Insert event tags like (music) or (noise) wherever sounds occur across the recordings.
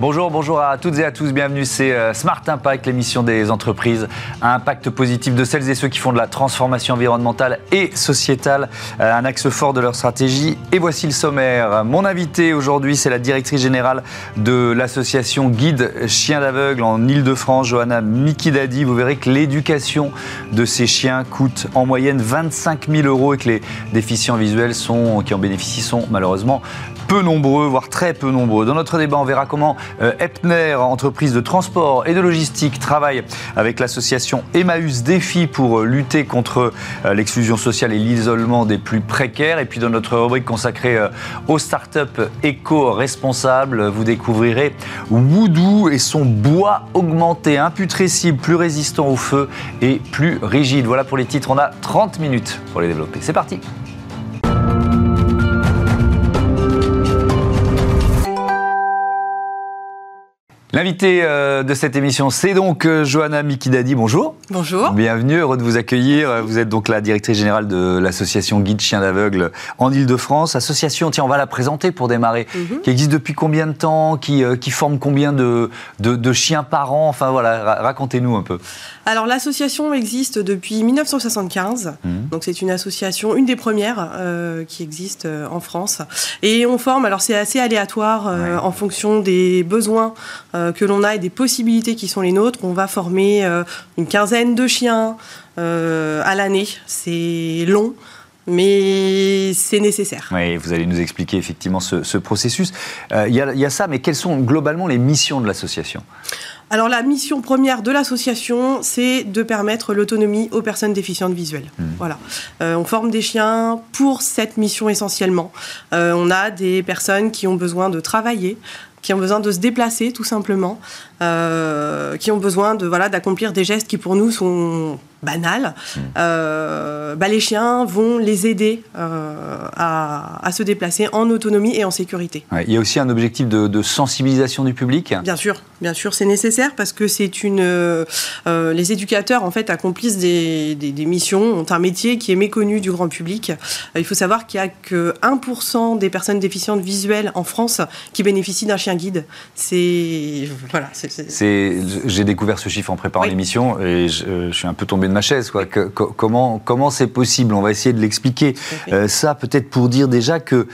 Bonjour, bonjour à toutes et à tous. Bienvenue, c'est euh, Smart Impact, l'émission des entreprises à impact positif de celles et ceux qui font de la transformation environnementale et sociétale euh, un axe fort de leur stratégie. Et voici le sommaire. Mon invité aujourd'hui, c'est la directrice générale de l'association Guide Chiens d'aveugle en Ile-de-France, Johanna Mikidadi. Vous verrez que l'éducation de ces chiens coûte en moyenne 25 000 euros et que les déficients visuels sont, qui en bénéficient sont malheureusement peu nombreux, voire très peu nombreux. Dans notre débat, on verra comment euh, Epner, entreprise de transport et de logistique, travaille avec l'association Emmaüs Défi pour euh, lutter contre euh, l'exclusion sociale et l'isolement des plus précaires. Et puis dans notre rubrique consacrée aux startups éco-responsables, vous découvrirez Woodoo et son bois augmenté, imputrescible, plus résistant au feu et plus rigide. Voilà pour les titres, on a 30 minutes pour les développer. C'est parti L'invité euh, de cette émission, c'est donc euh, Johanna Mikidadi. Bonjour. Bonjour. Bienvenue, heureux de vous accueillir. Vous êtes donc la directrice générale de l'association Guide Chiens d'Aveugle en Ile-de-France. Association, tiens, on va la présenter pour démarrer, mhm. qui existe depuis combien de temps, qui, euh, qui forme combien de, de, chiens par an? Enfin voilà, racontez-nous un peu. Alors l'association existe depuis 1975. Mhm. Donc c'est une association, une des premières qui existe en France. Et on forme, alors c'est assez aléatoire en fonction des besoins euh, que l'on a et des possibilités qui sont les nôtres. On va former euh, une quinzaine de chiens euh, à l'année. C'est long mais c'est nécessaire. Oui, vous allez nous expliquer effectivement ce, processus. Il y, y, a ça, mais quelles sont globalement les missions de l'association? Alors la mission première de l'association, c'est de permettre l'autonomie aux personnes déficientes visuelles. Mmh. Voilà. on forme des chiens pour cette mission essentiellement. on a des personnes qui ont besoin de travailler, qui ont besoin de se déplacer tout simplement, euh, qui ont besoin de voilà d'accomplir des gestes qui pour nous sont banals. Mmh. Euh, bah, les chiens vont les aider euh, à, se déplacer en autonomie et en sécurité. il y a aussi un objectif de, sensibilisation du public. Bien sûr, bien sûr, c'est nécessaire parce que c'est une les éducateurs en fait accomplissent des, des, missions, ont un métier qui est méconnu du grand public. il faut savoir qu'il y a que 1% des personnes déficientes visuelles en France qui bénéficient d'un chien guide. C'est voilà, j'ai découvert ce chiffre en préparant l'émission et je, suis un peu tombé de ma chaise. Quoi. comment comment c'est possible? On va essayer de l'expliquer. Euh, ça, peut-être pour dire déjà que,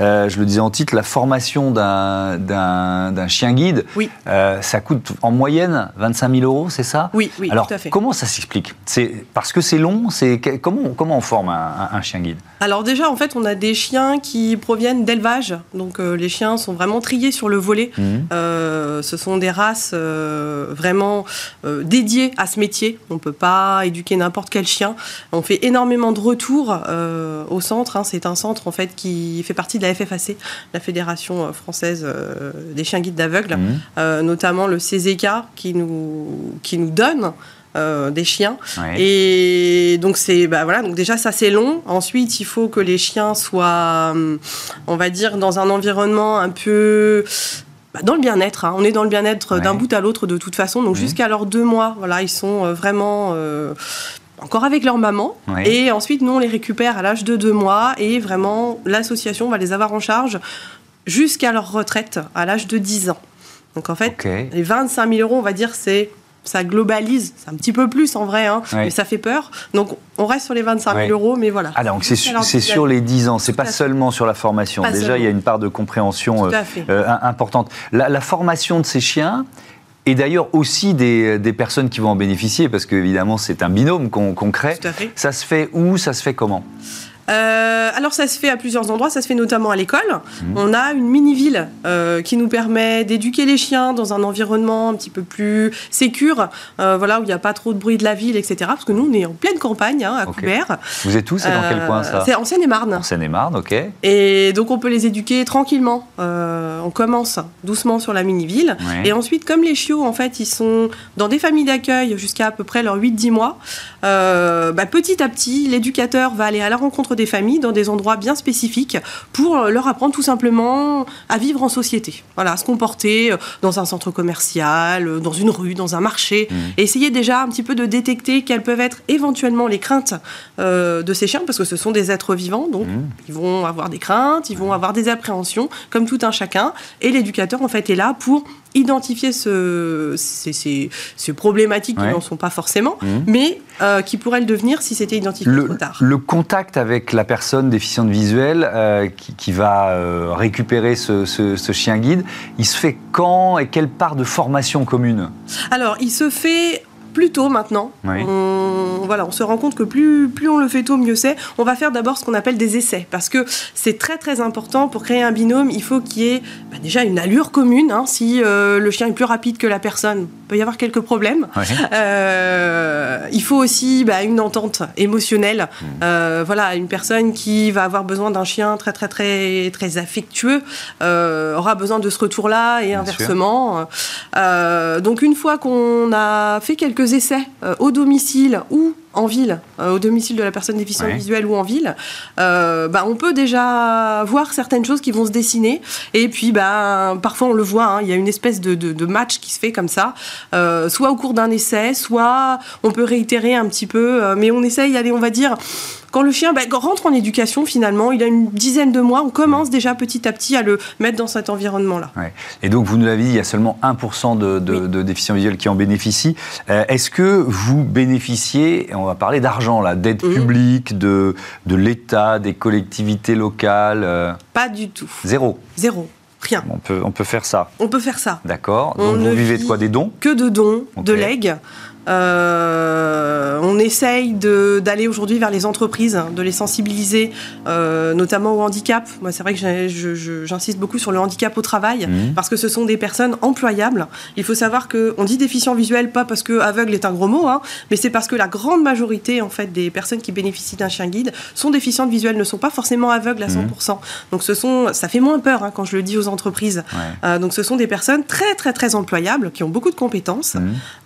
euh, je le disais en titre, la formation d'un chien guide, euh, ça coûte en moyenne 25 000 euros, c'est ça? Oui, oui, Alors, tout à fait. comment ça s'explique? C'est parce que c'est long? C'est comment comment on forme un, chien guide? Alors déjà, en fait, on a des chiens qui proviennent d'élevage. Donc les chiens sont vraiment triés sur le volet. Mmh. ce sont des races vraiment euh, dédié à ce métier. On ne peut pas éduquer n'importe quel chien. On fait énormément de retours euh, au centre. Hein. C'est un centre en fait qui fait partie de la FFAC, la Fédération française des chiens guides d'aveugles, mmh. notamment le CZK qui nous, qui nous donne des chiens. Et donc c'est bah voilà donc déjà ça c'est long. Ensuite il faut que les chiens soient, hum, on va dire, dans un environnement un peu bah, dans le bien-être. Hein. On est dans le bien-être d'un bout à l'autre de toute façon. Donc jusqu'à leurs deux mois, voilà, ils sont euh, vraiment euh, encore avec leur maman. Et ensuite, nous, on les récupère à l'âge de deux mois. Et vraiment, l'association va les avoir en charge jusqu'à leur retraite à l'âge de 10 ans. Donc en fait, les 25 000 euros, on va dire, c'est ça globalise, c'est un petit peu plus en vrai, hein, mais ça fait peur. Donc on reste sur les 25 000 euros, mais voilà. Ah donc c'est sur, les 10 ans, c'est pas seulement sur la formation. Déjà, il y a une part de compréhension euh, euh, importante. La, formation de ces chiens, et d'ailleurs aussi des, personnes qui vont en bénéficier, parce qu'évidemment c'est un binôme qu'on crée. Ça se fait où Ça se fait comment? Euh, alors ça se fait à plusieurs endroits, ça se fait notamment à l'école. Mmh. On a une mini-ville euh, qui nous permet d'éduquer les chiens dans un environnement un petit peu plus sécure, euh, voilà, où il n'y a pas trop de bruit de la ville, etc. Parce que nous, on est en pleine campagne, hein, à Coubert. Vous êtes tous C'est dans quel coin ça C'est en Seine-et-Marne. En Seine-et-Marne, ok. Et donc on peut les éduquer tranquillement. on commence doucement sur la mini-ville. Et ensuite, comme les chiots, en fait, ils sont dans des familles d'accueil jusqu'à à peu près leurs 8-10 mois, bah, petit à petit, l'éducateur va aller à la rencontre des familles dans des endroits bien spécifiques pour leur apprendre tout simplement à vivre en société. Voilà, à se comporter euh, dans un centre commercial, euh, dans une rue, dans un marché, mmh. et essayer déjà un petit peu de détecter quelles peuvent être éventuellement les craintes euh, de ces chiens, parce que ce sont des êtres vivants, donc mmh. ils vont avoir des craintes, ils vont avoir des appréhensions, comme tout un chacun, et l'éducateur en fait est là pour identifier ce, ces, ces- ces problématiques Ouais. qui n'en sont pas forcément, Mhm. mais euh, qui pourraient le devenir si c'était identifié Le, trop tard. le contact avec la personne déficiente visuelle euh, qui, qui va euh, récupérer ce, ce- ce chien guide, il se fait quand et quelle part de formation commune? Alors, il se fait plus tôt maintenant. Oui. On, voilà, on se rend compte que plus, plus on le fait tôt, mieux c'est. On va faire d'abord ce qu'on appelle des essais, parce que c'est très très important pour créer un binôme. Il faut qu'il y ait bah, déjà une allure commune. hein. Si euh, le chien est plus rapide que la personne, il peut y avoir quelques problèmes. Euh, il faut aussi bah, une entente émotionnelle. Mmh. Euh, voilà, une personne qui va avoir besoin d'un chien très très très très affectueux aura besoin de ce retour-là et Bien inversement. Donc une fois qu'on a fait quelques essais euh, au domicile ou en ville, euh, au domicile de la personne déficiente Ouais. visuelle ou en ville, euh, bah, on peut déjà voir certaines choses qui vont se dessiner. Et puis, bah, parfois, on le voit, hein, il y a une espèce de, de- de match qui se fait comme ça, euh, soit au cours d'un essai, soit on peut réitérer un petit peu, euh, mais on essaye, allez, on va dire, quand le chien bah, rentre en éducation, finalement, il a une dizaine de mois, on commence déjà petit à petit à le mettre dans cet environnement-là. Ouais. Et donc, vous nous l'avez dit, il y a seulement 1% de, de, Oui. de déficients visuels qui en bénéficient. Euh, Est-ce que vous bénéficiez, on va parler d'argent là, d'aide Mhm. publique, de, de l'État, des collectivités locales euh, Pas du tout. Zéro. Zéro. Rien. On peut, on peut faire ça. On peut faire ça. D'accord. On Donc, vous ne vivez de quoi? Des dons? Que de dons, de legs. Euh, on essaye d'aller aujourd'hui vers les entreprises, de les sensibiliser, euh, notamment au handicap. Moi, c'est vrai que j'insiste beaucoup sur le handicap au travail, Mhm. parce que ce sont des personnes employables. Il faut savoir qu'on dit déficient visuel, pas parce que aveugle est un gros mot, hein, mais c'est parce que la grande majorité en fait, des personnes qui bénéficient d'un chien guide sont déficientes visuelles, ne sont pas forcément aveugles à 100%. Donc ce sont, ça fait moins peur hein, quand je le dis aux entreprises. Ouais. Euh, donc ce sont des personnes très très très employables, qui ont beaucoup de compétences.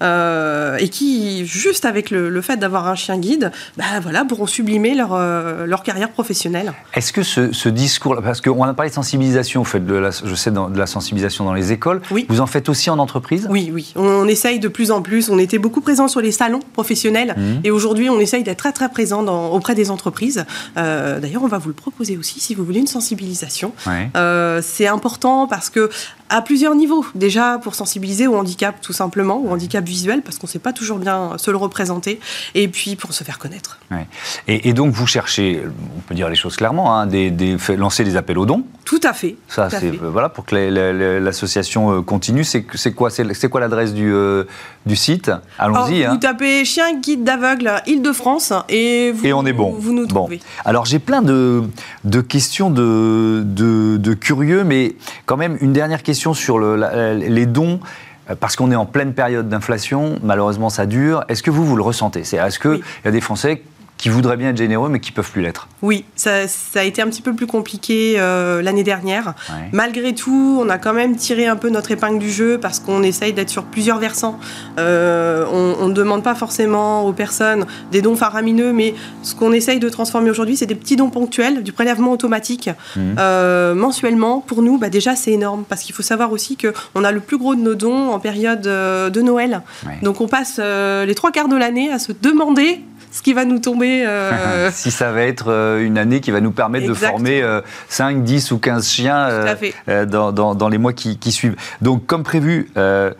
Euh, et qui, juste avec le, le fait d'avoir un chien guide, bah voilà, pourront sublimer leur, euh, leur carrière professionnelle. Est-ce que ce, ce discours, parce qu'on a parlé de sensibilisation, vous faites de la, je sais de la sensibilisation dans les écoles, Oui. vous en faites aussi en entreprise? Oui, oui, on, essaye de plus en plus. On était beaucoup présent sur les salons professionnels Mhm. et aujourd'hui on essaye d'être très très présent dans- auprès des entreprises. Euh, D'ailleurs, on va vous le proposer aussi si vous voulez une sensibilisation. Ouais. Euh, c'est important parce que à plusieurs niveaux. Déjà pour sensibiliser au handicap tout simplement, au handicap visuel parce qu'on ne sait pas toujours bien se le représenter, et puis pour se faire connaître. Ouais. Et, et donc vous cherchez, on peut dire les choses clairement, hein, des, des- fait- lancer des appels aux dons. Tout à fait. Ça, c'est euh, voilà pour que la- la- la- l'association euh, continue. C'est quoi, quoi l'adresse du, euh, du site? Allons-y. Hein. Vous tapez chien guide d'aveugle Île-de-France et vous, Et on est bon. Vous nous Bon. trouvez. Alors j'ai plein de, de questions de, de, de curieux, mais quand même une dernière question sur le- la- les dons. Euh, Parce qu'on est en pleine période d'inflation, malheureusement ça dure. Est-ce que vous, vous le ressentez? C'est- Est-ce qu'il Oui. y a des Français qui voudraient bien être généreux, mais qui peuvent plus l'être Oui, ça, ça a été un petit peu plus compliqué euh, l'année dernière. Ouais. Malgré tout, on a quand même tiré un peu notre épingle du jeu parce qu'on essaye d'être sur plusieurs versants. Euh, on ne demande pas forcément aux personnes des dons faramineux, mais ce qu'on essaye de transformer aujourd'hui, c'est des petits dons ponctuels, du prélèvement automatique Mhm. euh, mensuellement. Pour nous, bah, déjà, c'est énorme parce qu'il faut savoir aussi qu'on a le plus gros de nos dons en période de Noël. Ouais. Donc on passe les trois quarts de l'année à se demander ce qui va nous tomber. euh, (laughs) si ça va être euh, une année qui va nous permettre Exactement. de former euh, 5, 10 ou 15 chiens euh, euh, dans, dans- dans les mois qui, qui suivent. Donc, comme prévu, euh,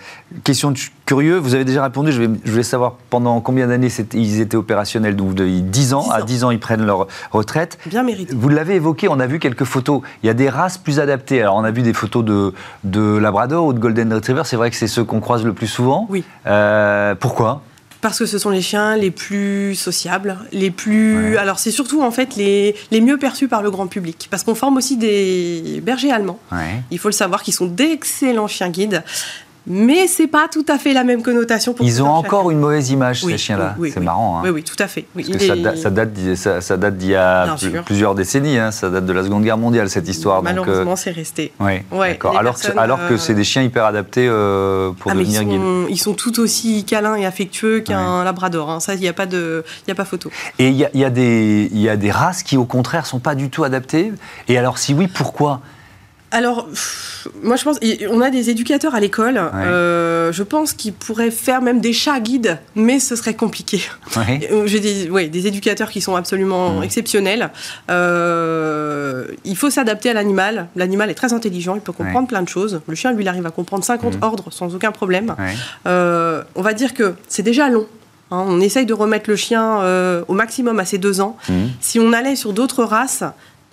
question de curieux, vous avez déjà répondu, je, vais, je voulais savoir pendant combien d'années ils étaient opérationnels? Donc, vous avez 10 ans, 10 à ans. 10 ans, ils prennent leur retraite. bien mérité. Vous l'avez évoqué, on a vu quelques photos. Il y a des races plus adaptées. Alors, on a vu des photos de, de Labrador ou de Golden Retriever. C'est vrai que c'est ceux qu'on croise le plus souvent. Oui. Euh, pourquoi? Parce que ce sont les chiens les plus sociables, les plus. Ouais. Alors, c'est surtout en fait les, les mieux perçus par le grand public. Parce qu'on forme aussi des bergers allemands. Ouais. Il faut le savoir qu'ils sont d'excellents chiens guides. Mais c'est pas tout à fait la même connotation pour Ils ont encore une mauvaise image, Oui, ces chiens-là. oui, oui, c'est oui. marrant. hein. Oui, oui, tout à fait. Oui, Parce que ça, est- da- ça date, d'il- ça, date d'il y a plusieurs décennies, hein. ça date de la Seconde Guerre mondiale, cette histoire. euh, Malheureusement, c'est resté. Ouais, d'accord. Alors, que- alors que euh, c'est des chiens hyper adaptés euh, pour Ah, devenir guides. ils sont tout aussi câlins et affectueux qu'un labrador. hein. Ça, il n'y a, pas de- il a pas photo. Et il y a, y a y a des races qui, au contraire, sont pas du tout adaptées. Et alors, si oui, pourquoi? Alors, moi je pense, on a des éducateurs à l'école. Euh, je pense qu'ils pourraient faire même des chats guides, mais ce serait compliqué. (laughs) Euh, j'ai des, des éducateurs qui sont absolument mmh. exceptionnels. Euh, il faut s'adapter à l'animal. L'animal est très intelligent, il peut comprendre plein de choses. Le chien, lui, il arrive à comprendre 50 mmh. ordres sans aucun problème. on va dire que c'est déjà long. Hein. on essaye de remettre le chien au maximum à ses deux ans. Mmh. Si on allait sur d'autres races,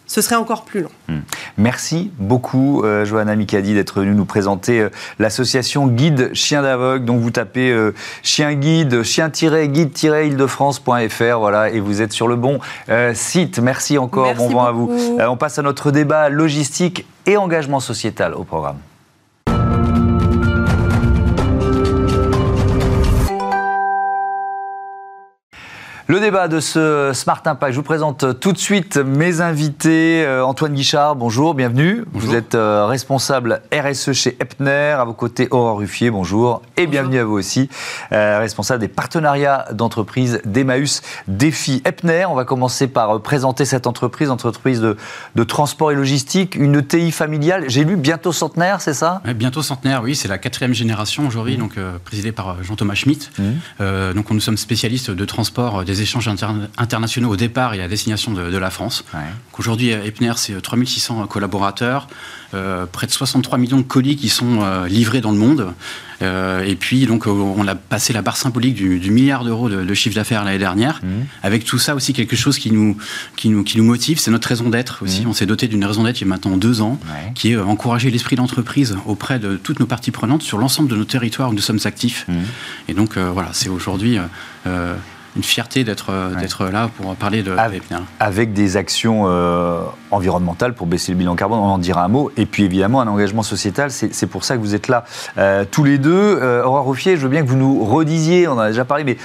ce serait encore plus long. Hmm. Merci beaucoup, euh, Johanna Mikadi, d'être venue nous présenter euh, l'association Guide Chien d'Aveugle. Donc vous tapez euh, chien guide, chien-guide-île-de-france.fr, voilà, et vous êtes sur le bon site. Merci encore, bon vent à vous. on passe à notre débat logistique et engagement sociétal au programme. Le débat de ce Smart Impact, je vous présente tout de suite mes invités. Euh, Antoine Guichard, bonjour, bienvenue. Vous êtes euh, responsable RSE chez Epner. À vos côtés, Aurore Ruffier, bonjour. Et bienvenue à vous aussi, euh, responsable des partenariats d'entreprise d'Emmaüs Défi Epner. On va commencer par présenter cette entreprise, entreprise de, transport et logistique, une TI familiale. J'ai lu bientôt centenaire, c'est ça? Bientôt centenaire, oui. C'est la quatrième génération aujourd'hui, mmh. donc présidée par Jean-Thomas Schmitt. Mmh. donc nous sommes spécialistes de transport des échanges internationaux au départ et à destination de, la France. Aujourd'hui, Epner, c'est 3600 collaborateurs, euh, près de 63 millions de colis qui sont euh, livrés dans le monde. Euh, et puis, donc, on a passé la barre symbolique du, milliard d'euros de, chiffre d'affaires l'année dernière. Mmh. Avec tout ça aussi, quelque chose qui nous, qui nous, qui nous motive, c'est notre raison d'être aussi. Mmh. On s'est doté d'une raison d'être il y a maintenant deux ans, qui est encourager l'esprit d'entreprise auprès de toutes nos parties prenantes sur l'ensemble de nos territoires où nous sommes actifs. Mmh. Et donc, voilà, c'est aujourd'hui une fierté d'être euh, d'être là pour parler de avec, avec des actions euh, environnementales pour baisser le bilan carbone, on en dira un mot, et puis évidemment un engagement sociétal, c'est pour ça que vous êtes là euh, tous les deux. Aurore Ruffier, je veux bien que vous nous redisiez, on en a déjà parlé, mais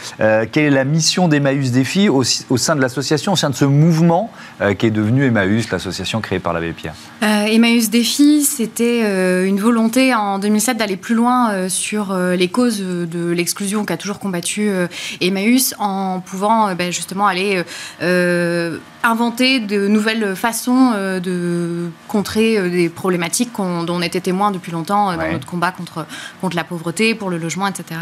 quelle est la mission d'Emmaüs Défi au, au, sein de l'association, au sein de ce mouvement qui est devenu Emmaüs, l'association créée par l'abbé Pierre? Emmaüs Défi, c'était une volonté en 2007 d'aller plus loin sur les causes de l'exclusion qu'a toujours combattu Emmaüs en en pouvant euh, ben, justement aller euh, euh, inventer de nouvelles façons de contrer des problématiques dont on était témoin depuis longtemps dans notre combat contre, contre la pauvreté, pour le logement, etc.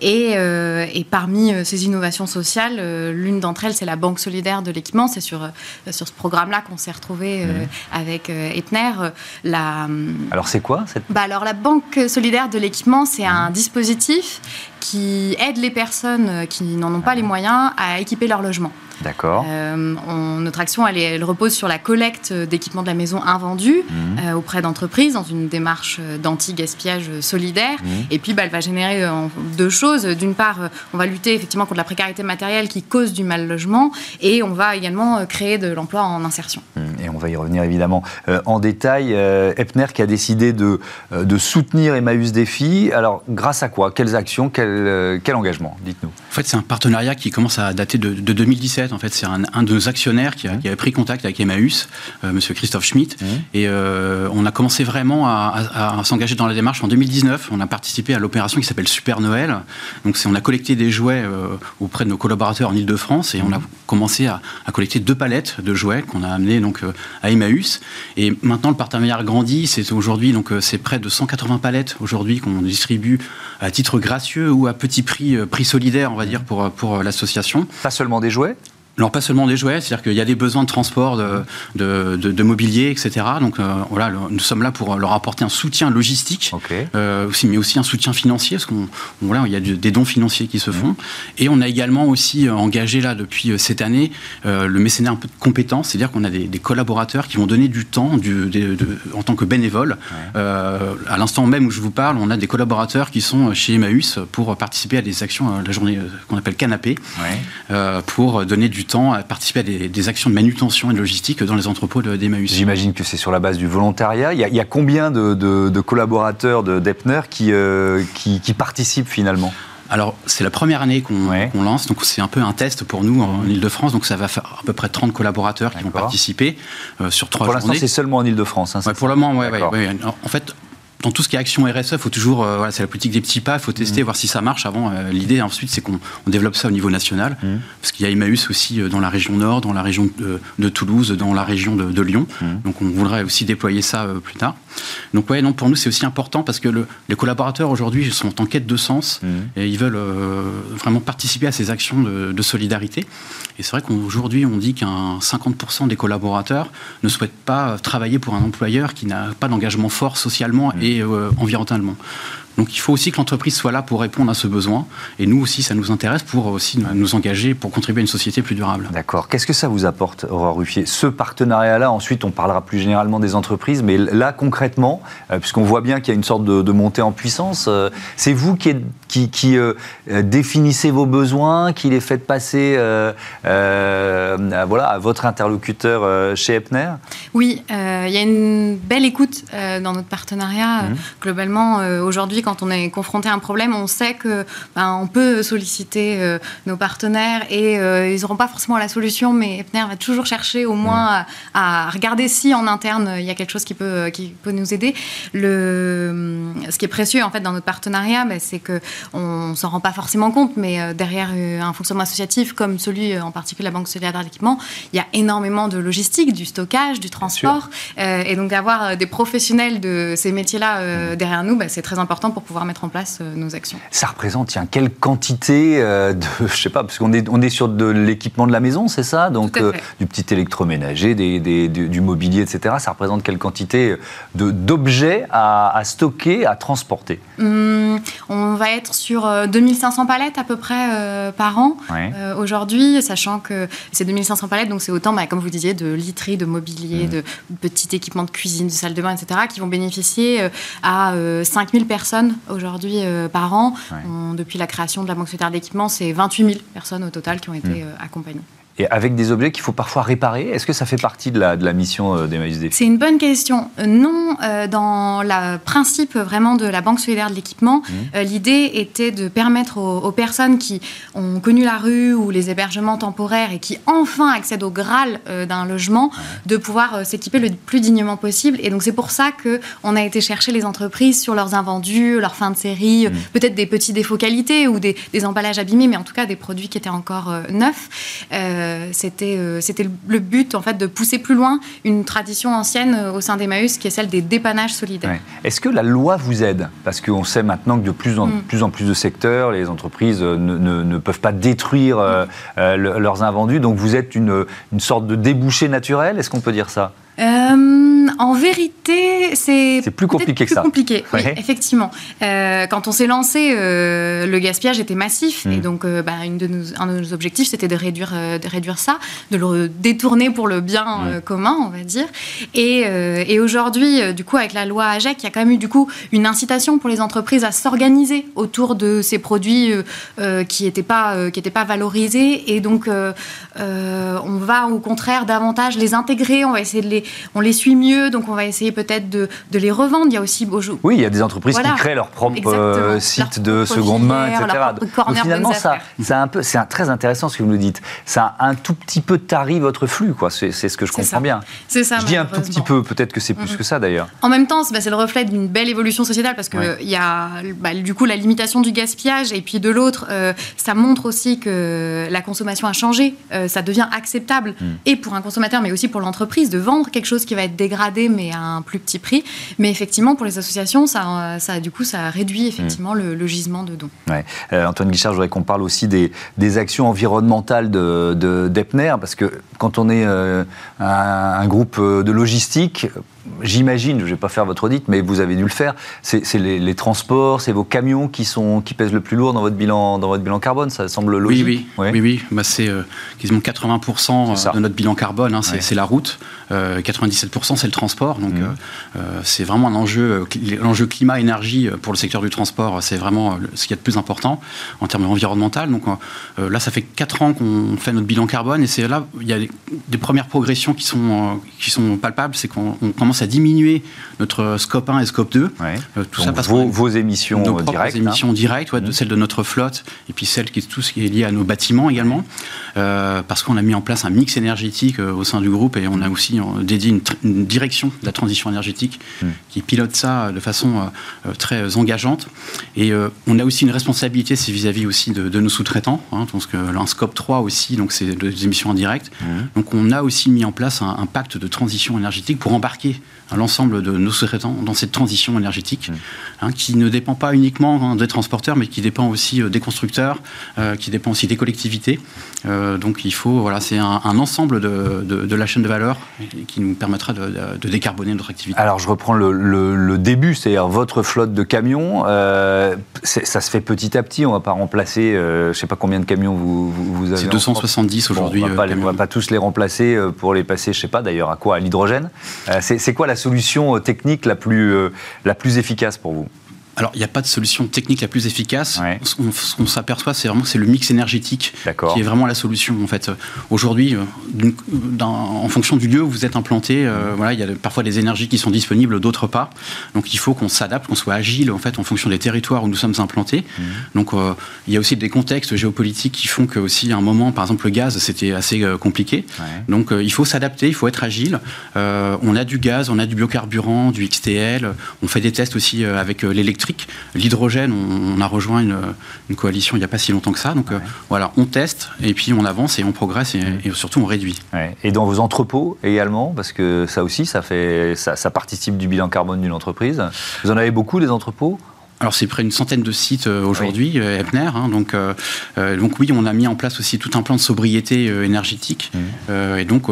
Et, mmh. et, parmi ces innovations sociales, l'une d'entre elles, c'est la Banque solidaire de l'équipement. C'est sur, sur ce programme-là qu'on s'est retrouvé mmh. avec Etner. La, alors c'est quoi cette... bah, Alors la Banque solidaire de l'équipement, c'est un mmh. dispositif qui aide les personnes qui n'en ont pas les moyens à équiper leur logement. D'accord. Euh, notre action, elle, elle, repose sur la collecte d'équipements de la maison invendus mmh. euh, auprès d'entreprises dans une démarche d'anti-gaspillage solidaire. Mmh. Et puis, bah, elle va générer euh, deux choses. D'une part, on va lutter effectivement contre la précarité matérielle qui cause du mal logement et on va également créer de l'emploi en insertion. Mmh. Et on va y revenir évidemment en détail. Epner qui a décidé de, de soutenir Emmaüs Défi. Alors, grâce à quoi? Quelles actions? Quel, quel engagement? Dites-nous. En fait, c'est un partenariat qui commence à dater de, de 2017 en fait, c'est un, de nos actionnaires qui, a, avait pris contact avec Emmaüs, euh, Monsieur Christophe Schmitt, et euh, on a commencé vraiment à, s'engager dans la démarche en 2019. On a participé à l'opération qui s'appelle Super Noël. Donc, on a collecté des jouets euh, auprès de nos collaborateurs en Ile-de-France et on a commencé à, collecter deux palettes de jouets qu'on a amenés donc à Emmaüs. Et maintenant, le partenariat grandit. C'est aujourd'hui donc c'est près de 180 palettes aujourd'hui qu'on distribue à titre gracieux ou à petit prix, prix solidaire, on va dire, pour, pour l'association. Pas seulement des jouets alors pas seulement des jouets, c'est-à-dire qu'il y a des besoins de transport, de, de, de, mobilier, etc. Donc euh, voilà, nous sommes là pour leur apporter un soutien logistique, euh, aussi, mais aussi un soutien financier, parce qu'on voilà, il y a des dons financiers qui se font. Et on a également aussi euh, engagé là depuis cette année le mécénat un peu de compétences, c'est-à-dire qu'on a des, collaborateurs qui vont donner du temps du, en tant que bénévoles. à l'instant même où je vous parle, on a des collaborateurs qui sont chez Emmaüs pour participer à des actions, la journée qu'on appelle canapé, pour donner du temps à participer à des, actions de manutention et de logistique dans les entrepôts d'Emmaüs. J'imagine que c'est sur la base du volontariat. Il y a, combien de, collaborateurs de d'Epner euh, qui, qui, participent finalement? Alors, c'est la première année qu'on lance, donc c'est un peu un test pour nous en Ile-de-France. Donc, ça va faire à peu près 30 collaborateurs qui vont participer euh, sur trois journées. Pour l'instant, c'est seulement en Ile-de-France. Hein, pour le moment, oui. En fait, dans tout ce qui est action RSE, faut toujours, euh, voilà, c'est la politique des petits pas, il faut tester, mmh. voir si ça marche avant. Euh, l'idée ensuite, c'est qu'on développe ça au niveau national, mmh. parce qu'il y a Emmaüs aussi euh, dans la région nord, dans la région de, Toulouse, dans la région de, Lyon. Mmh. Donc on voudrait aussi déployer ça plus tard. Donc ouais, non, pour nous c'est aussi important parce que les collaborateurs aujourd'hui sont en quête de sens et ils veulent vraiment participer à ces actions de, solidarité. Et c'est vrai qu'aujourd'hui on dit qu'un 50% des collaborateurs ne souhaitent pas travailler pour un employeur qui n'a pas d'engagement fort socialement et euh, environnementalement. Donc il faut aussi que l'entreprise soit là pour répondre à ce besoin. Et nous aussi, ça nous intéresse pour aussi nous engager pour contribuer à une société plus durable. D'accord. Qu'est-ce que ça vous apporte, Aurore Ruffier? Ce partenariat-là, ensuite on parlera plus généralement des entreprises, mais là concrètement, euh, puisqu'on voit bien qu'il y a une sorte de, montée en puissance, euh, c'est vous qui, qui, définissez vos besoins, qui les faites passer voilà, à votre interlocuteur chez Epner? Oui, il y a une belle écoute dans notre partenariat. Mmh. Globalement, aujourd'hui, quand on est confronté à un problème, on sait que ben, on peut solliciter euh, nos partenaires et euh, ils n'auront pas forcément la solution, mais Epner va toujours chercher au moins à, regarder si en interne il y a quelque chose qui peut, qui peut nous aider. Le, ce qui est précieux en fait dans notre partenariat, ben, c'est que on s'en rend pas forcément compte, mais euh, derrière un fonctionnement associatif comme celui en particulier la Banque solidaire d'équipement, il y a énormément de logistique, du stockage, du transport, et donc avoir des professionnels de ces métiers-là derrière nous, ben, c'est très important pour pouvoir mettre en place euh, nos actions. Ça représente, tiens, quelle quantité euh, de, (laughs) je sais pas, parce qu'on est, on est sur de l'équipement de la maison, c'est ça? Donc euh, du petit électroménager, des, du, mobilier, etc. Ça représente quelle quantité d'objets à, stocker, à transporter? Hum, On va être sur 2500 palettes à peu près par an aujourd'hui, sachant que c'est 2500 palettes, donc c'est autant, bah, comme vous disiez, de literie, de mobilier, mmh. de petits équipements de cuisine, de salle de bain, etc., qui vont bénéficier à 5000 personnes aujourd'hui euh, par an. depuis la création de la Banque solidaire d'équipement, c'est 28 000 personnes au total qui ont été mmh. euh, accompagnées et avec des objets qu'il faut parfois réparer. Est-ce que ça fait partie de la, de la mission euh, d'Emmaüs C'est une bonne question. Euh, non, euh, dans le principe vraiment de la Banque solidaire de l'équipement, mmh. l'idée était de permettre aux, personnes qui ont connu la rue ou les hébergements temporaires et qui enfin accèdent au Graal d'un logement, de pouvoir s'équiper le plus dignement possible. Et donc c'est pour ça qu'on a été chercher les entreprises sur leurs invendus, leurs fins de série, mmh. peut-être des petits défauts qualité ou des, des, emballages abîmés, mais en tout cas des produits qui étaient encore neufs. Euh, c'était euh, le but en fait de pousser plus loin une tradition ancienne euh, au sein d'Emmaüs qui est celle des dépannages solidaires. Est-ce que la loi vous aide? Parce qu'on sait maintenant que de plus en, mm. plus en plus de secteurs, les entreprises ne, ne, peuvent pas détruire leurs invendus, donc vous êtes une, une sorte de débouché naturel, est-ce qu'on peut dire ça? En vérité, c'est plus compliqué que ça. compliqué, oui, effectivement. Euh, quand on s'est lancé, euh, le gaspillage était massif et mm. donc bah, une de nos, un de nos objectifs, c'était de réduire, de réduire ça, de le détourner pour le bien mm. commun, on va dire. Et, et aujourd'hui, du coup, avec la loi AGEC, il y a quand même eu du coup une incitation pour les entreprises à s'organiser autour de ces produits qui n'étaient pas, qui pas valorisés. Et donc, on va au contraire davantage les intégrer, on va essayer de les on les suit mieux, donc on va essayer peut-être de, les revendre. Il y a aussi oui, il y a des entreprises qui créent leur propre euh, site de seconde main, etc. Donc, finalement, ça, c'est un peu, c'est très intéressant ce que vous nous dites. Ça a un tout petit peu tari votre flux, quoi. C'est ce que je comprends bien. C'est ça. Je dis un tout petit peu, peut-être que c'est plus que ça d'ailleurs. En même temps, c'est le reflet d'une belle évolution sociétale parce que il y a bah, du coup la limitation du gaspillage et puis de l'autre, euh, ça montre aussi que la consommation a changé. Euh, ça devient acceptable hmm. et pour un consommateur, mais aussi pour l'entreprise de vendre quelque chose qui va être dégradé mais à un plus petit prix. Mais effectivement, pour les associations, ça, ça du coup, ça réduit effectivement mm. le, gisement de dons. Ouais. Euh, Antoine Guichard, je voudrais qu'on parle aussi des, des, actions environnementales de, d'Epner, parce que quand on est euh, un, groupe de logistique, j'imagine, je ne vais pas faire votre audit, mais vous avez dû le faire, c'est les, transports, c'est vos camions qui, sont, qui pèsent le plus lourd dans votre bilan, dans votre bilan carbone, ça semble logique Oui, oui, oui, oui. Bah, c'est euh, quasiment 80% de notre bilan carbone, hein, c'est la route, 97% euh, c'est le transport, donc mmh. euh, c'est vraiment un enjeu, l'enjeu climat-énergie pour le secteur du transport, c'est vraiment ce qu'il y a de plus important en termes environnemental. Donc là, ça fait 4 ans qu'on fait notre bilan carbone, et c'est là, il y a des, premières progressions qui sont, qui sont palpables, c'est qu'on commence à diminuer notre scope 1 et scope 2. Euh, tout ça parce vos, vos émissions nos directes. Hein. émissions directes, de mmh. celles de notre flotte, et puis celles qui tout ce qui est lié à nos bâtiments également, euh, parce qu'on a mis en place un mix énergétique euh, au sein du groupe et on a aussi dédié une, direction direction de la transition énergétique hmm. qui pilote ça de façon très engageante. Et on a aussi une responsabilité, c'est vis-à-vis aussi de, nos sous-traitants, hein, parce que l'un scope 3 aussi, donc c'est des émissions en direct. Hmm. Donc on a aussi mis en place un, un pacte de transition énergétique pour embarquer l'ensemble de nos sous-traitants dans cette transition énergétique, mmh. hein, qui ne dépend pas uniquement hein, des transporteurs, mais qui dépend aussi euh, des constructeurs, euh, qui dépend aussi des collectivités. Euh, donc il faut, voilà, c'est un, ensemble de, de, la chaîne de valeur qui nous permettra de, de décarboner notre activité. Alors je reprends le, le, début, c'est-à-dire votre flotte de camions, ça se fait petit à petit, on ne va pas remplacer, je ne sais pas combien de camions vous, vous, avez. C'est 270 aujourd'hui. on ne va, pas tous les remplacer pour les passer, je ne sais pas d'ailleurs, à quoi À l'hydrogène C'est quoi la solution euh, technique la plus, euh, la plus efficace pour vous? Alors, il n'y a pas de solution technique la plus efficace. Ce qu'on s'aperçoit, c'est vraiment c'est le mix énergétique qui est vraiment la solution. En fait, aujourd'hui, euh, en fonction du lieu où vous êtes implanté, euh, voilà, il y a parfois des énergies qui sont disponibles, d'autres pas. Donc, il faut qu'on s'adapte, qu'on soit agile en fait en fonction des territoires où nous sommes implantés. Mmh. Donc, euh, il y a aussi des contextes géopolitiques qui font que aussi à un moment, par exemple, le gaz, c'était assez compliqué. Donc, il faut s'adapter, il faut être agile. on a du gaz, on a du biocarburant, du XTL. On fait des tests aussi avec l'électricité L'hydrogène, on, a rejoint une, coalition il n'y a pas si longtemps que ça. Donc euh, voilà, on teste et puis on avance et on progresse et, surtout on réduit. Et dans vos entrepôts également, parce que ça aussi, ça, fait, ça participe du bilan carbone d'une entreprise. Vous en avez beaucoup des entrepôts? Alors c'est près d'une centaine de sites euh, aujourd'hui, oui. Euh, hein, donc, euh, donc oui, on a mis en place aussi tout un plan de sobriété énergétique. Mmh. et donc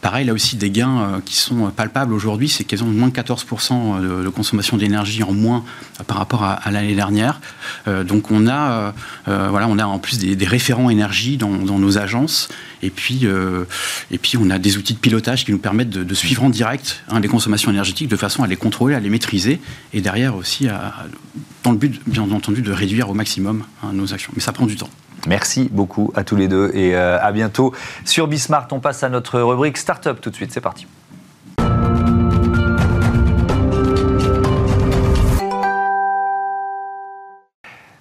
pareil, là aussi des gains qui sont palpables aujourd'hui. C'est quasiment moins de 14% de, consommation d'énergie en moins par rapport à, l'année dernière. donc on a, en plus des, référents énergie dans, nos agences. Et puis, on a des outils de pilotage qui nous permettent de, suivre en direct hein, les consommations énergétiques de façon à les contrôler, à les maîtriser et derrière aussi dans le but, bien entendu, de réduire au maximum hein, nos actions. Mais ça prend du temps. Merci beaucoup à tous les deux et euh, à bientôt. Sur Bismart, on passe à notre rubrique Startup tout de suite. C'est parti.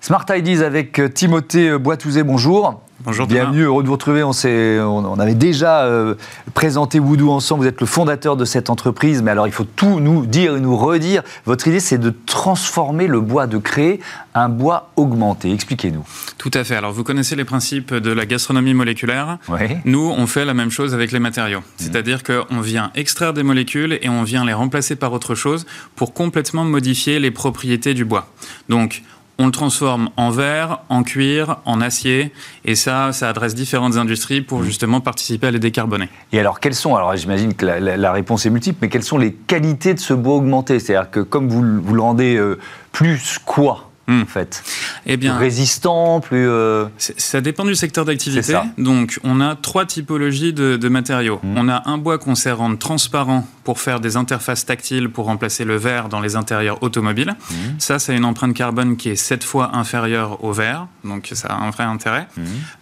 Smart Ideas avec Timothée Boitouzé, bonjour. Bonjour. Bienvenue, heureux de vous retrouver. On, on, avait déjà euh, présenté Voodoo ensemble. Vous êtes le fondateur de cette entreprise, mais alors il faut tout nous dire et nous redire. Votre idée, c'est de transformer le bois, de créer un bois augmenté. Expliquez-nous. Tout à fait. Alors vous connaissez les principes de la gastronomie moléculaire. Oui. Nous, on fait la même chose avec les matériaux. Mmh. C'est-à-dire qu'on vient extraire des molécules et on vient les remplacer par autre chose pour complètement modifier les propriétés du bois. Donc, on le transforme en verre, en cuir, en acier, et ça, ça adresse différentes industries pour justement participer à les décarboner. Et alors, quelles sont, alors j'imagine que la, réponse est multiple, mais quelles sont les qualités de ce bois augmenté? C'est-à-dire que comme vous, vous le rendez euh, plus quoi Hmm. en fait eh bien, plus résistant, plus. Euh, ça dépend du secteur d'activité. Donc, on a trois typologies de, matériaux. Hmm. On a un bois qu'on sait rendre transparent pour faire des interfaces tactiles pour remplacer le verre dans les intérieurs automobiles. Hmm. Ça, c'est une empreinte carbone qui est sept fois inférieure au verre, donc ça a un vrai intérêt.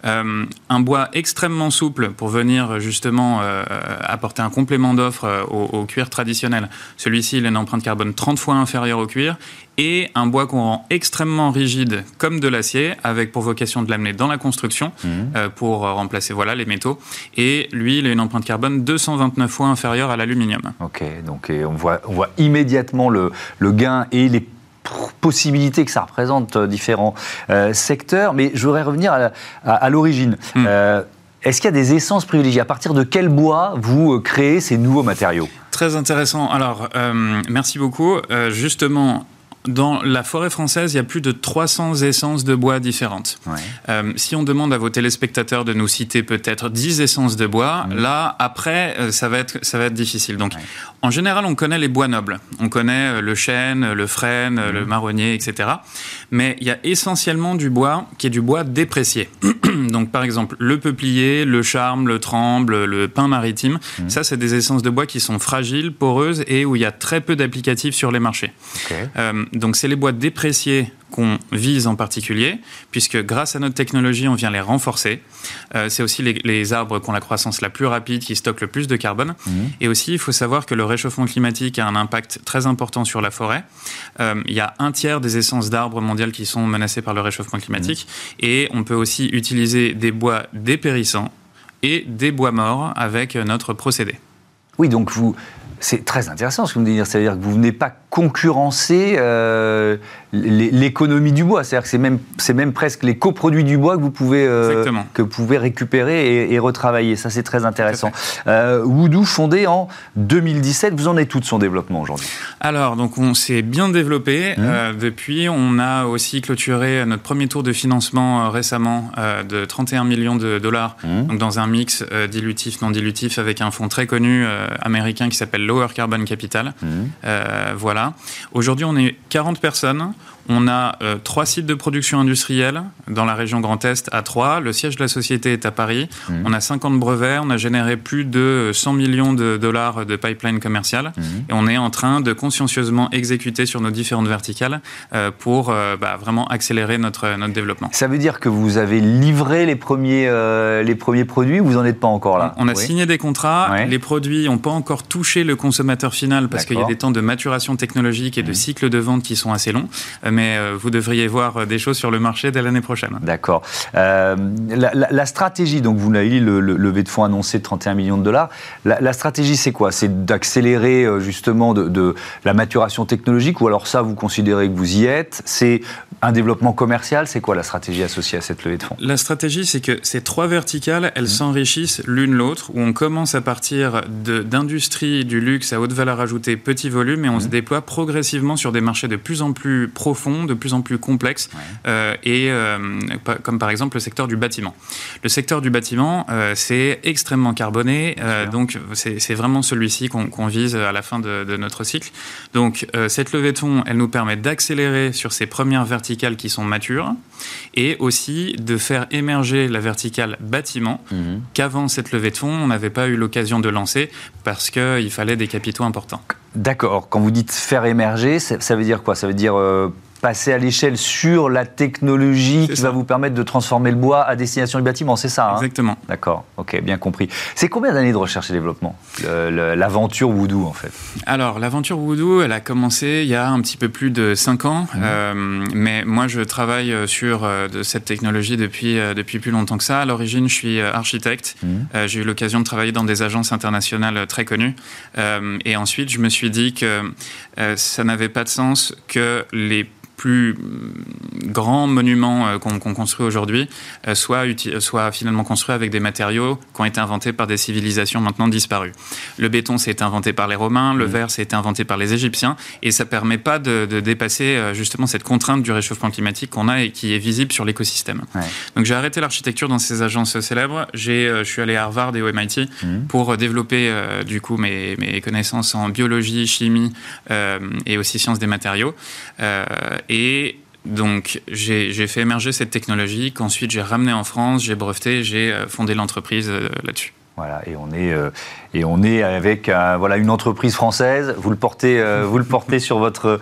Euh, un bois extrêmement souple pour venir justement euh, apporter un complément d'offre au, au, cuir traditionnel. Celui-ci, il a une empreinte carbone 30 fois inférieure au cuir et un bois qu'on rend extrêmement rigide comme de l'acier, avec pour vocation de l'amener dans la construction mmh. euh, pour remplacer voilà, les métaux. Et lui, il a une empreinte carbone 229 fois inférieure à l'aluminium. Ok, donc on voit, on voit immédiatement le, le gain et les possibilités que ça représente euh, différents euh, secteurs. Mais je voudrais revenir à, l'origine. Mmh. Est-ce qu'il y a des essences privilégiées? À partir de quel bois vous créez ces nouveaux matériaux? Très intéressant. Alors, merci beaucoup. justement, dans la forêt française, il y a plus de 300 essences de bois différentes. Euh, si on demande à vos téléspectateurs de nous citer peut-être 10 essences de bois, là, après, euh, ça va être, ça va être difficile. Donc, en général, on connaît les bois nobles. On connaît euh, le chêne, le frêne, le marronnier, etc. Mais il y a essentiellement du bois qui est du bois déprécié. (clears throat) Donc, par exemple, le peuplier, le charme, le tremble, le pin maritime, ça, c'est des essences de bois qui sont fragiles, poreuses et où il y a très peu d'applicatifs sur les marchés donc c'est les bois dépréciés qu'on vise en particulier, puisque grâce à notre technologie, on vient les renforcer. Euh, c'est aussi les, arbres qui ont la croissance la plus rapide, qui stockent le plus de carbone. Mmh. Et aussi, il faut savoir que le réchauffement climatique a un impact très important sur la forêt. Euh, il y a un tiers des essences d'arbres mondiales qui sont menacées par le réchauffement climatique. Mmh. Et on peut aussi utiliser des bois dépérissants et des bois morts avec notre procédé. Oui, donc vous, C'est très intéressant ce que vous me dites. C'est-à-dire que vous venez pas concurrencer euh, l'économie du bois. C'est-à-dire que c'est même, c'est même presque les coproduits du bois que vous pouvez, euh, que vous pouvez récupérer et, retravailler. Ça, c'est très intéressant. Euh, Woodoo, fondé en 2017, vous en êtes tout de son développement aujourd'hui? Alors, donc, on s'est bien développé. Mmh. Euh, depuis, on a aussi clôturé notre premier tour de financement récemment de 31 millions de dollars, mmh. donc dans un mix dilutif, non dilutif, avec un fonds très connu américain qui s'appelle Lower Carbon Capital. Mmh. voilà. Aujourd'hui, on est 40 personnes. On a euh, trois sites de production industrielle dans la région Grand Est à Troyes. Le siège de la société est à Paris. Mmh. On a 50 brevets. On a généré plus de 100 millions de dollars de pipeline commercial. Mmh. Et on est en train de consciencieusement exécuter sur nos différentes verticales euh, pour euh, bah, vraiment accélérer notre, notre développement. Ça veut dire que vous avez livré les premiers, les premiers produits ou vous n'en êtes pas encore là? On a signé des contrats. Les produits n'ont pas encore touché le consommateur final parce qu'il y a des temps de maturation technologique et de mmh. cycle de vente qui sont assez longs mais euh, vous devriez voir euh, des choses sur le marché dès l'année prochaine. D'accord. Euh, la, stratégie, donc vous l'avez dit, le, levée de fonds annoncé de 31 millions de dollars, la, stratégie c'est quoi? C'est d'accélérer justement de, la maturation technologique ou alors ça vous considérez que vous y êtes? C'est un développement commercial? C'est quoi la stratégie associée à cette levée de fonds? La stratégie c'est que ces trois verticales, elles mmh. s'enrichissent l'une l'autre, où on commence à partir d'industrie du luxe à haute valeur ajoutée, petit volume, et on mmh. se déploie progressivement sur des marchés de plus en plus profonds de plus en plus complexes, euh, et euh, comme par exemple le secteur du bâtiment. Le secteur du bâtiment, euh, c'est extrêmement carboné, donc c'est vraiment celui-ci qu'on vise à la fin de, notre cycle. Donc cette levée de fonds, elle nous permet d'accélérer sur ces premières verticales qui sont matures, et aussi de faire émerger la verticale bâtiment, mhm. qu'avant cette levée de fonds, on n'avait pas eu l'occasion de lancer parce qu'il fallait des capitaux importants. D'accord. Quand vous dites faire émerger, ça, veut dire quoi? Ça veut dire passer à l'échelle sur la technologie qui va vous permettre de transformer le bois à destination du bâtiment, c'est ça hein Exactement. D'accord, ok, bien compris. C'est combien d'années de recherche et développement, l'aventure Voodoo en fait? Alors, l'aventure Voodoo, elle a commencé il y a un petit peu plus de 5 ans, mmh. euh, mais moi je travaille euh, sur euh, de cette technologie depuis, depuis plus longtemps que ça. À l'origine, je suis architecte, mmh. j'ai eu l'occasion de travailler dans des agences internationales très connues, et ensuite je me suis dit que ça n'avait pas de sens que les plus mm, grands monuments euh, qu'on construit aujourd'hui euh, soient, soient finalement construits avec des matériaux qui ont été inventés par des civilisations maintenant disparues. Le béton, s'est inventé par les Romains, le mmh. verre, s'est inventé par les Égyptiens, et ça ne permet pas de, dépasser euh, justement cette contrainte du réchauffement climatique qu'on a et qui est visible sur l'écosystème. Donc j'ai arrêté l'architecture dans ces agences célèbres, je suis allé à Harvard et au MIT mmh. pour développer du coup mes, mes, connaissances en biologie, chimie et aussi sciences des matériaux. Et donc, j'ai fait émerger cette technologie qu'ensuite j'ai ramené en France, j'ai breveté, j'ai euh, fondé l'entreprise euh, là-dessus. Voilà, et on est, euh, avec euh, une entreprise française. Vous le portez, euh, (laughs) sur votre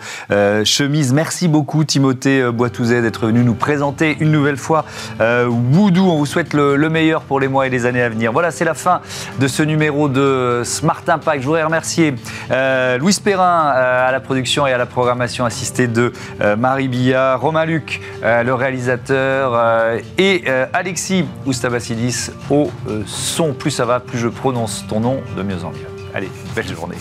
chemise. Merci beaucoup, Timothée Boitouzet, d'être venu nous présenter une nouvelle fois Woodoo. On vous souhaite le, meilleur pour les mois et les années à venir. Voilà, c'est la fin de ce numéro de Smart Impact. Je voudrais remercier Louis Perrin à la production et à la programmation assistée de Marie Billard, Romain Luc, le réalisateur, et Alexis Oustabassidis au son. Plus va, plus je prononce ton nom de mieux en mieux. Allez, belle journée.